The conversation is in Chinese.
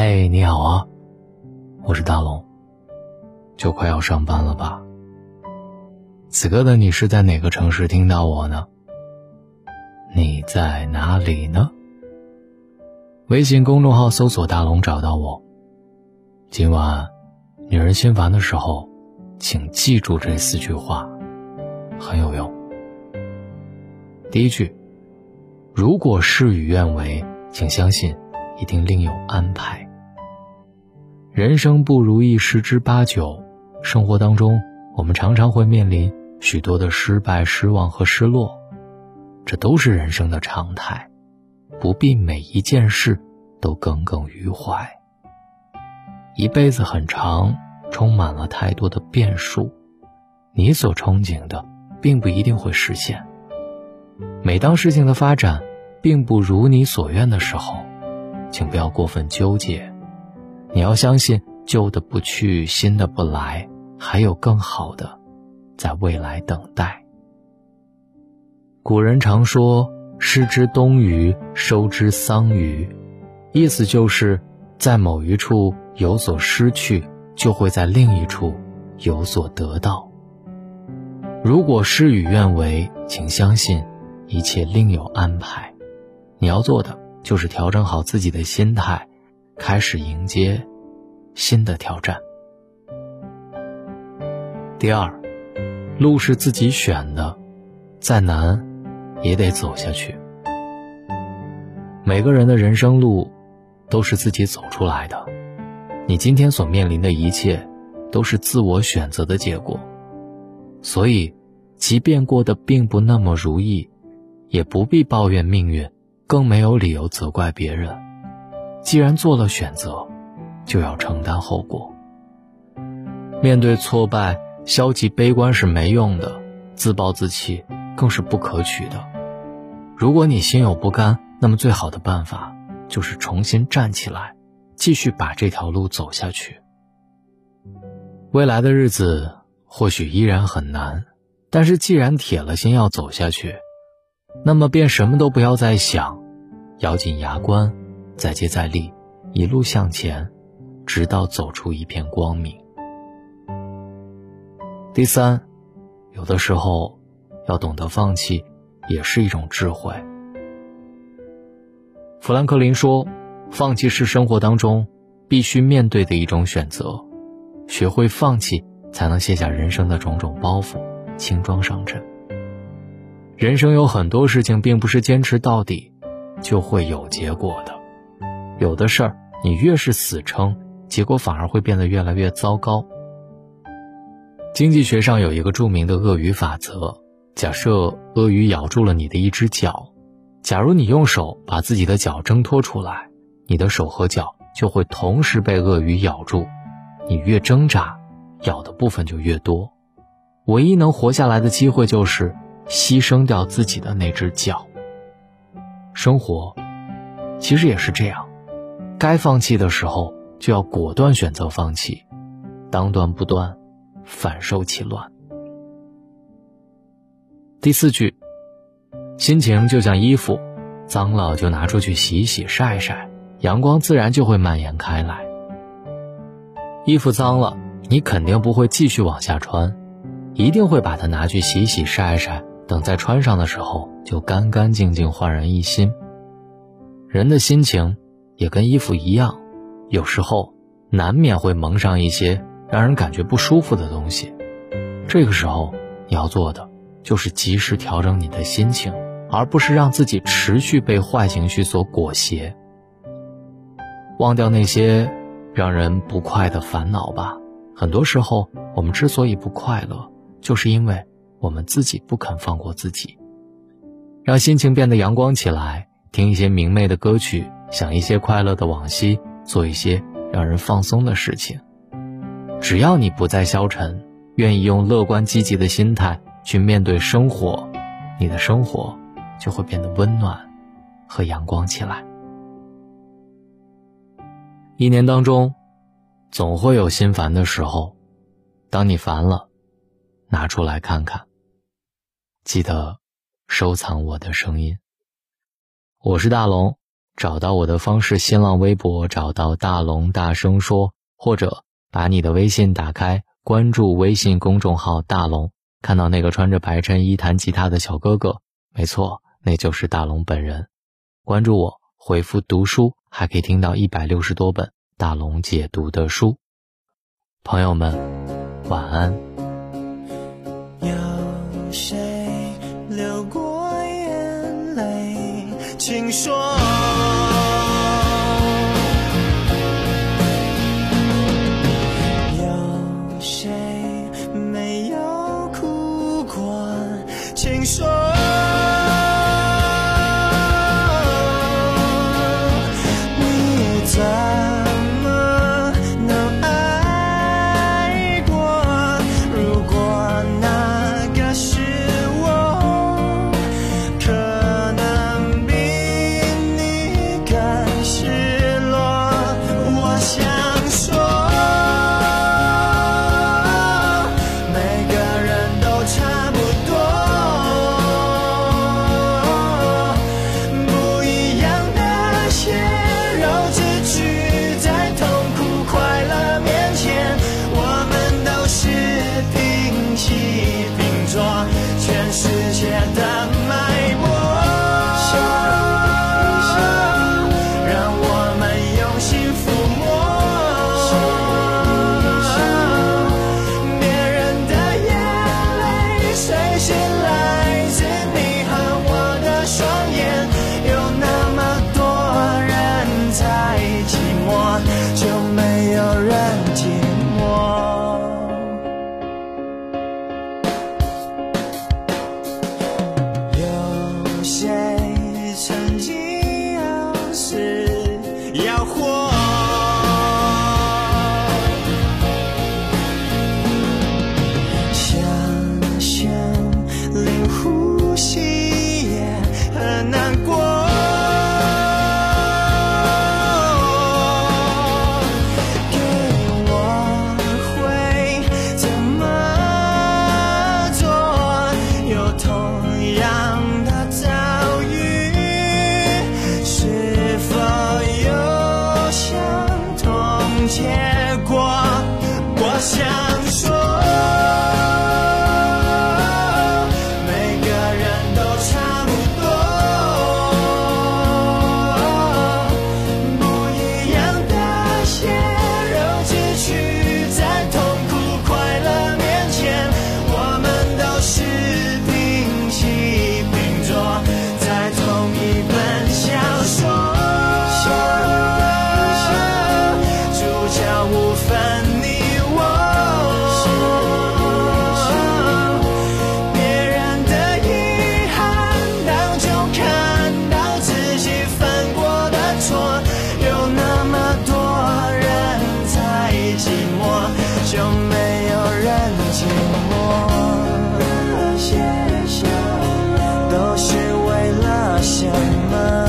嘿，你好啊，我是大龙。就快要上班了吧？此刻的你是在哪个城市听到我呢？你在哪里呢？微信公众号搜索“大龙”找到我。今晚，女人心烦的时候，请记住这四句话，很有用。第一句：如果事与愿违，请相信，一定另有安排。人生不如意十之八九，生活当中，我们常常会面临许多的失败、失望和失落，这都是人生的常态，不必每一件事都耿耿于怀。一辈子很长，充满了太多的变数，你所憧憬的，并不一定会实现。每当事情的发展并不如你所愿的时候，请不要过分纠结。你要相信，旧的不去，新的不来，还有更好的，在未来等待。古人常说“失之东隅，收之桑榆”，意思就是在某一处有所失去，就会在另一处有所得到。如果事与愿违，请相信，一切另有安排。你要做的就是调整好自己的心态。开始迎接新的挑战。第二，路是自己选的，再难也得走下去。每个人的人生路都是自己走出来的，你今天所面临的一切都是自我选择的结果。所以，即便过得并不那么如意，也不必抱怨命运，更没有理由责怪别人。既然做了选择，就要承担后果。面对挫败，消极悲观是没用的，自暴自弃更是不可取的。如果你心有不甘，那么最好的办法就是重新站起来，继续把这条路走下去。未来的日子或许依然很难，但是既然铁了心要走下去，那么便什么都不要再想，咬紧牙关。再接再厉，一路向前，直到走出一片光明。第三，有的时候要懂得放弃，也是一种智慧。富兰克林说：“放弃是生活当中必须面对的一种选择，学会放弃，才能卸下人生的种种包袱，轻装上阵。人生有很多事情，并不是坚持到底就会有结果的。”有的事儿，你越是死撑，结果反而会变得越来越糟糕。经济学上有一个著名的鳄鱼法则：假设鳄鱼咬住了你的一只脚，假如你用手把自己的脚挣脱出来，你的手和脚就会同时被鳄鱼咬住。你越挣扎，咬的部分就越多。唯一能活下来的机会就是牺牲掉自己的那只脚。生活其实也是这样。该放弃的时候，就要果断选择放弃，当断不断，反受其乱。第四句，心情就像衣服，脏了就拿出去洗洗晒晒，阳光自然就会蔓延开来。衣服脏了，你肯定不会继续往下穿，一定会把它拿去洗洗晒晒，等再穿上的时候就干干净净、焕然一新。人的心情。也跟衣服一样，有时候难免会蒙上一些让人感觉不舒服的东西。这个时候你要做的就是及时调整你的心情，而不是让自己持续被坏情绪所裹挟。忘掉那些让人不快的烦恼吧。很多时候，我们之所以不快乐，就是因为我们自己不肯放过自己。让心情变得阳光起来，听一些明媚的歌曲。想一些快乐的往昔，做一些让人放松的事情。只要你不再消沉，愿意用乐观积极的心态去面对生活，你的生活就会变得温暖和阳光起来。一年当中，总会有心烦的时候。当你烦了，拿出来看看。记得收藏我的声音。我是大龙。找到我的方式：新浪微博找到大龙，大声说，或者把你的微信打开，关注微信公众号大龙，看到那个穿着白衬衣弹吉他的小哥哥，没错，那就是大龙本人。关注我，回复读书，还可以听到一百六十多本大龙解读的书。朋友们，晚安。有谁请说。promises. 过我想说都是为了什么？